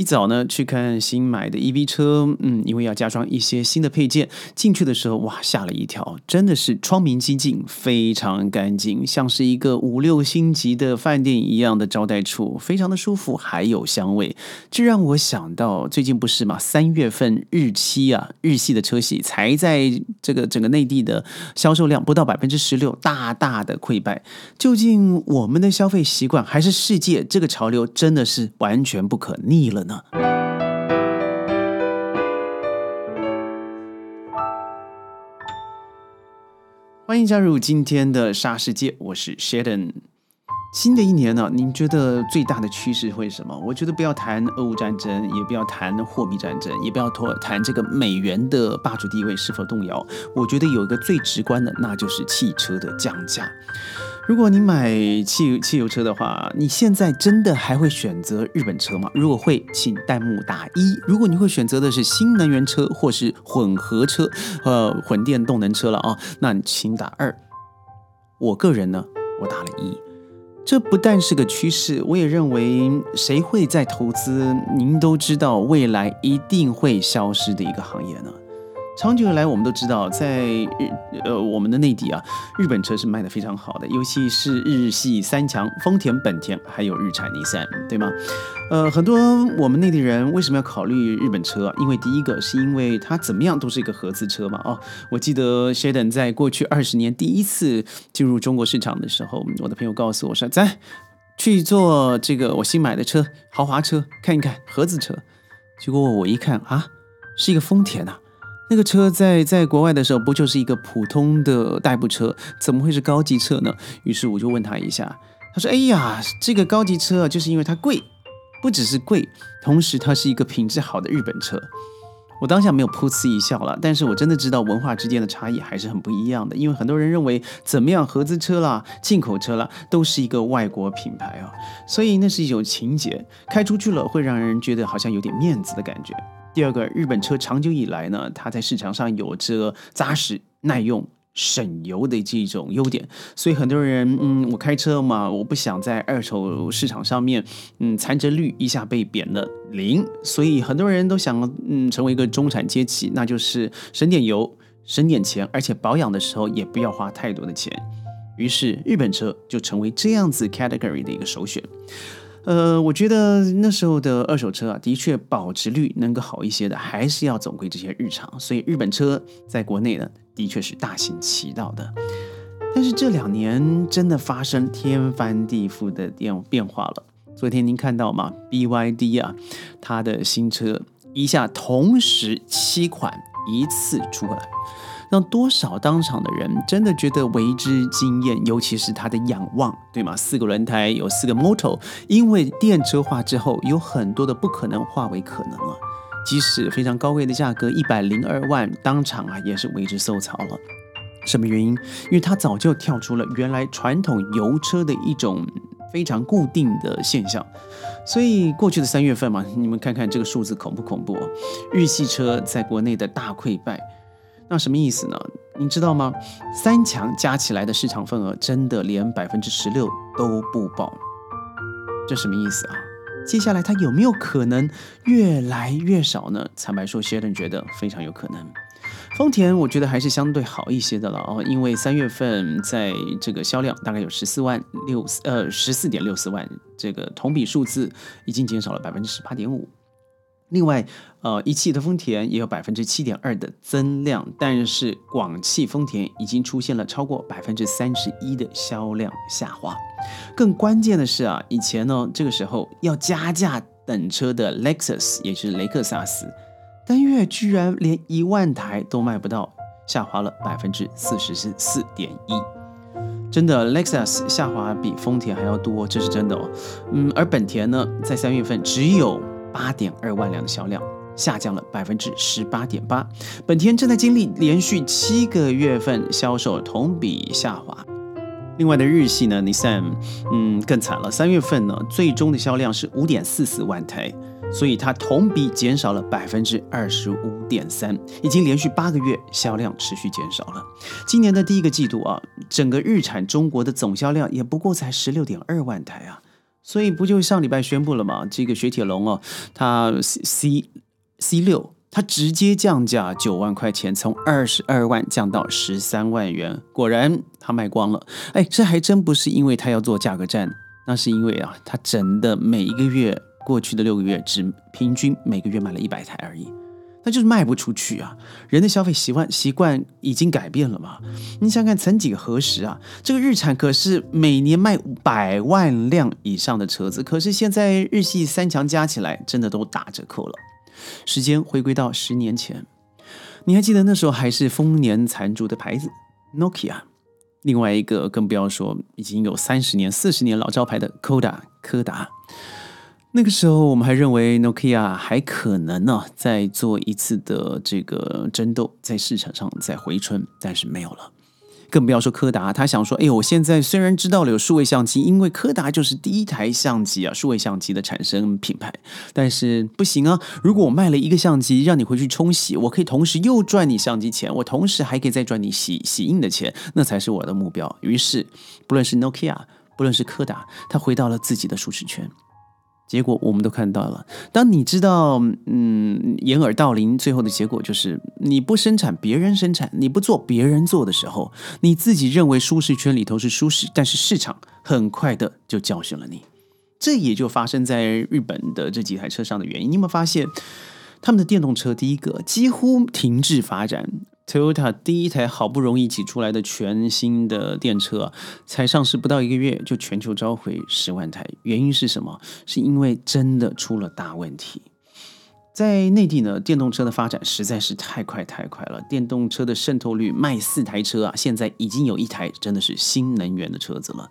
一早呢去看新买的 EV 车，嗯，因为要加装一些新的配件，进去的时候哇吓了一跳，真的是窗明几净，非常干净，像是一个五六星级的饭店一样的招待处，非常的舒服，还有香味，这让我想到最近不是嘛，三月份日期啊，日系的车系才在这个整个内地的销售量不到百分之十六，大大的溃败。究竟我们的消费习惯还是世界这个潮流真的是完全不可逆了？欢迎加入今天的沙世界，我是 Sheldon。新的一年呢，您觉得最大的趋势会是什么？我觉得不要谈俄乌战争，也不要谈货币战争，也不要谈谈这个美元的霸主地位是否动摇。我觉得有一个最直观的，那就是汽车的降价。如果你买汽汽油车的话，你现在真的还会选择日本车吗？如果会，请弹幕打一；如果你会选择的是新能源车或是混合车，呃，混电动能车了啊，那请打二。我个人呢，我打了一。这不但是个趋势，我也认为谁会在投资，您都知道未来一定会消失的一个行业呢。长久以来，我们都知道，在日呃我们的内地啊，日本车是卖的非常好的，尤其是日系三强丰田、本田，还有日产、尼桑，对吗？呃，很多我们内地人为什么要考虑日本车？因为第一个是因为它怎么样都是一个合资车嘛。哦，我记得 Sheldon 在过去二十年第一次进入中国市场的时候，我的朋友告诉我说：“咱去坐这个我新买的车，豪华车看一看，合资车。”结果我一看啊，是一个丰田呐。那个车在在国外的时候，不就是一个普通的代步车，怎么会是高级车呢？于是我就问他一下，他说：“哎呀，这个高级车就是因为它贵，不只是贵，同时它是一个品质好的日本车。”我当下没有噗呲一笑了，但是我真的知道文化之间的差异还是很不一样的，因为很多人认为怎么样合资车啦、进口车啦，都是一个外国品牌啊，所以那是一种情节，开出去了会让人觉得好像有点面子的感觉。第二个，日本车长久以来呢，它在市场上有着扎实、耐用、省油的这种优点，所以很多人，嗯，我开车嘛，我不想在二手市场上面，嗯，残值率一下被贬了零，所以很多人都想，嗯，成为一个中产阶级，那就是省点油、省点钱，而且保养的时候也不要花太多的钱，于是日本车就成为这样子 category 的一个首选。呃，我觉得那时候的二手车啊，的确保值率能够好一些的，还是要总归这些日常。所以日本车在国内呢，的确是大行其道的。但是这两年真的发生天翻地覆的变变化了。昨天您看到吗？BYD 啊，它的新车一下同时七款一次出来。让多少当场的人真的觉得为之惊艳，尤其是它的仰望，对吗？四个轮胎有四个 motor，因为电车化之后，有很多的不可能化为可能了。即使非常高贵的价格一百零二万，当场啊也是为之受潮了。什么原因？因为它早就跳出了原来传统油车的一种非常固定的现象。所以过去的三月份嘛，你们看看这个数字恐不恐怖？日系车在国内的大溃败。那什么意思呢？你知道吗？三强加起来的市场份额真的连百分之十六都不保，这什么意思啊？接下来它有没有可能越来越少呢？坦白说，谢顿觉得非常有可能。丰田我觉得还是相对好一些的了哦，因为三月份在这个销量大概有十四万六呃十四点六四万，这个同比数字已经减少了百分之十八点五。另外，呃，一汽的丰田也有百分之七点二的增量，但是广汽丰田已经出现了超过百分之三十一的销量下滑。更关键的是啊，以前呢，这个时候要加价等车的 Lexus，也就是雷克萨斯，单月居然连一万台都卖不到，下滑了百分之四十四点一。真的，Lexus 下滑比丰田还要多，这是真的哦。嗯，而本田呢，在三月份只有。八点二万辆的销量下降了百分之十八点八，本田正在经历连续七个月份销售同比下滑。另外的日系呢，Nissan，嗯，更惨了，三月份呢，最终的销量是五点四四万台，所以它同比减少了百分之二十五点三，已经连续八个月销量持续减少了。今年的第一个季度啊，整个日产中国的总销量也不过才十六点二万台啊。所以不就上礼拜宣布了吗？这个雪铁龙哦，它 C C 六，它直接降价九万块钱，从二十二万降到十三万元。果然它卖光了。哎，这还真不是因为它要做价格战，那是因为啊，它真的每一个月过去的六个月只平均每个月卖了一百台而已。那就是卖不出去啊！人的消费习惯习惯已经改变了嘛？你想想，曾几何时啊，这个日产可是每年卖百万辆以上的车子，可是现在日系三强加起来真的都打折扣了。时间回归到十年前，你还记得那时候还是丰年残烛的牌子 Nokia，另外一个更不要说已经有三十年、四十年老招牌的 Koda 柯达。那个时候，我们还认为 Nokia 还可能呢，再做一次的这个争斗，在市场上再回春，但是没有了。更不要说柯达，他想说：“哎，我现在虽然知道了有数位相机，因为柯达就是第一台相机啊，数位相机的产生品牌，但是不行啊！如果我卖了一个相机，让你回去冲洗，我可以同时又赚你相机钱，我同时还可以再赚你洗洗印的钱，那才是我的目标。”于是，不论是 Nokia，不论是柯达，他回到了自己的舒适圈。结果我们都看到了。当你知道，嗯，掩耳盗铃，最后的结果就是你不生产，别人生产；你不做，别人做的时候，你自己认为舒适圈里头是舒适，但是市场很快的就教训了你。这也就发生在日本的这几台车上的原因。你有没有发现，他们的电动车第一个几乎停滞发展？Toyota 第一台好不容易挤出来的全新的电车，才上市不到一个月，就全球召回十万台。原因是什么？是因为真的出了大问题。在内地呢，电动车的发展实在是太快太快了，电动车的渗透率，卖四台车啊，现在已经有一台真的是新能源的车子了。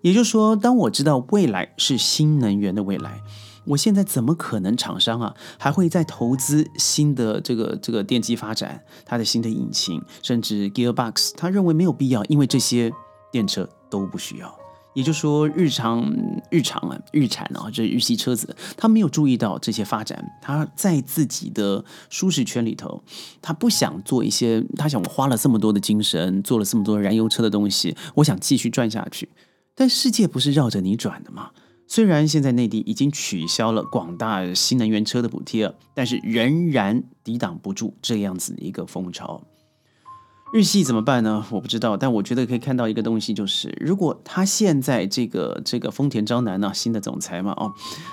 也就是说，当我知道未来是新能源的未来。我现在怎么可能厂商啊还会再投资新的这个这个电机发展，它的新的引擎，甚至 gearbox，他认为没有必要，因为这些电车都不需要。也就是说，日常日常啊，日产啊，这日系车子，他没有注意到这些发展，他在自己的舒适圈里头，他不想做一些，他想我花了这么多的精神，做了这么多燃油车的东西，我想继续转下去，但世界不是绕着你转的吗？虽然现在内地已经取消了广大新能源车的补贴，但是仍然抵挡不住这样子的一个风潮。日系怎么办呢？我不知道，但我觉得可以看到一个东西，就是如果他现在这个这个丰田章男呢，新的总裁嘛，哦，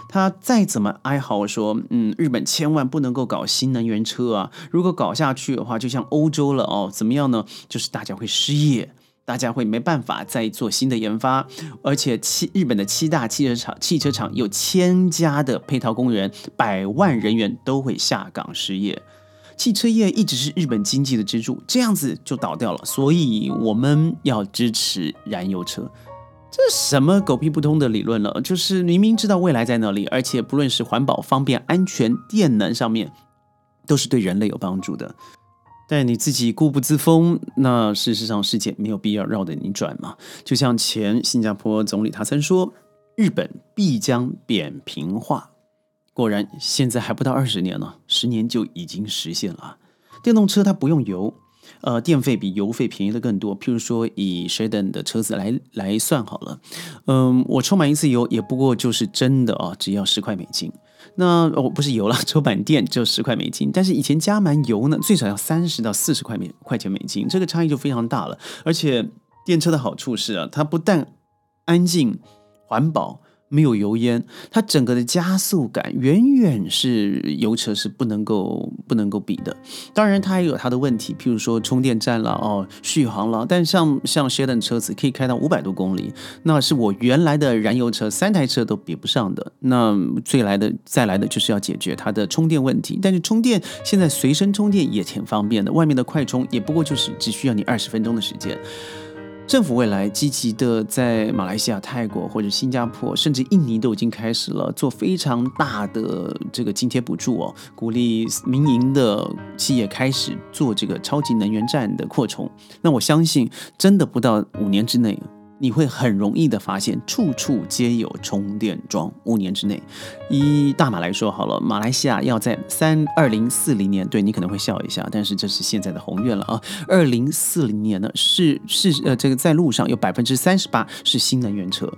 他再怎么哀嚎说，嗯，日本千万不能够搞新能源车啊，如果搞下去的话，就像欧洲了哦，怎么样呢？就是大家会失业。大家会没办法再做新的研发，而且七日本的七大汽车厂，汽车厂有千家的配套工人，百万人员都会下岗失业。汽车业一直是日本经济的支柱，这样子就倒掉了。所以我们要支持燃油车，这什么狗屁不通的理论了？就是明明知道未来在哪里，而且不论是环保、方便、安全、电能上面，都是对人类有帮助的。但你自己固步自封，那事实上世界没有必要绕着你转嘛。就像前新加坡总理他曾说，日本必将扁平化。果然，现在还不到二十年呢，十年就已经实现了。电动车它不用油，呃，电费比油费便宜的更多。譬如说，以 Sheldon 的车子来来算好了，嗯，我充满一次油也不过就是真的啊，只要十块美金。那哦，不是油了，充满电就十块美金，但是以前加满油呢，最少要三十到四十块美块钱美金，这个差异就非常大了。而且电车的好处是啊，它不但安静、环保。没有油烟，它整个的加速感远远是油车是不能够不能够比的。当然，它也有它的问题，譬如说充电站了哦，续航了。但像像 Sheldon 车子可以开到五百多公里，那是我原来的燃油车三台车都比不上的。那最来的再来的就是要解决它的充电问题。但是充电现在随身充电也挺方便的，外面的快充也不过就是只需要你二十分钟的时间。政府未来积极的在马来西亚、泰国或者新加坡，甚至印尼都已经开始了做非常大的这个津贴补助哦，鼓励民营的企业开始做这个超级能源站的扩充。那我相信，真的不到五年之内。你会很容易的发现，处处皆有充电桩。五年之内，以大马来说好了，马来西亚要在三二零四零年，对你可能会笑一下，但是这是现在的宏愿了啊。二零四零年呢，是是呃，这个在路上有百分之三十八是新能源车。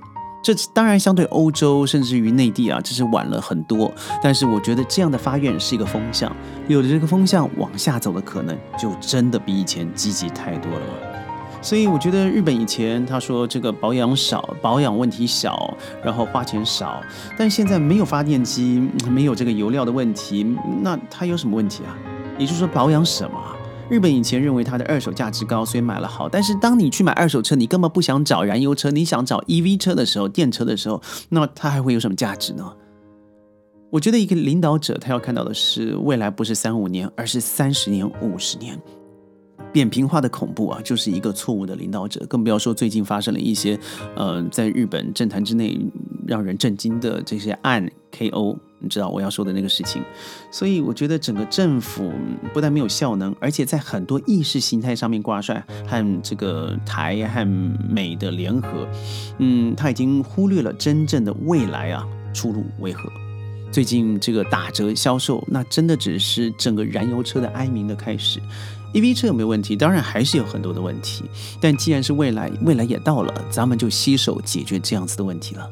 这当然相对欧洲甚至于内地啊，这是晚了很多。但是我觉得这样的发愿是一个风向，有了这个风向往下走的可能，就真的比以前积极太多了。所以我觉得日本以前他说这个保养少，保养问题小，然后花钱少，但现在没有发电机，没有这个油料的问题，那它有什么问题啊？也就是说保养什么？日本以前认为它的二手价值高，所以买了好。但是当你去买二手车，你根本不想找燃油车，你想找 EV 车的时候，电车的时候，那它还会有什么价值呢？我觉得一个领导者他要看到的是未来不是三五年，而是三十年、五十年。扁平化的恐怖啊，就是一个错误的领导者。更不要说最近发生了一些，呃，在日本政坛之内让人震惊的这些案 KO。你知道我要说的那个事情，所以我觉得整个政府不但没有效能，而且在很多意识形态上面挂帅和这个台和美的联合，嗯，他已经忽略了真正的未来啊出路为何？最近这个打折销售，那真的只是整个燃油车的哀鸣的开始。EV 车有没有问题？当然还是有很多的问题，但既然是未来，未来也到了，咱们就携手解决这样子的问题了。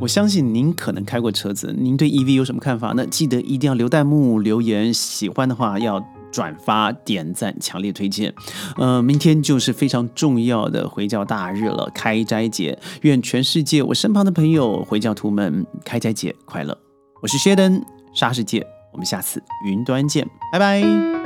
我相信您可能开过车子，您对 EV 有什么看法？那记得一定要留弹幕留言，喜欢的话要转发点赞，强烈推荐。呃，明天就是非常重要的回教大日了，开斋节，愿全世界我身旁的朋友回教徒们开斋节快乐。我是谢登，沙世界，我们下次云端见，拜拜。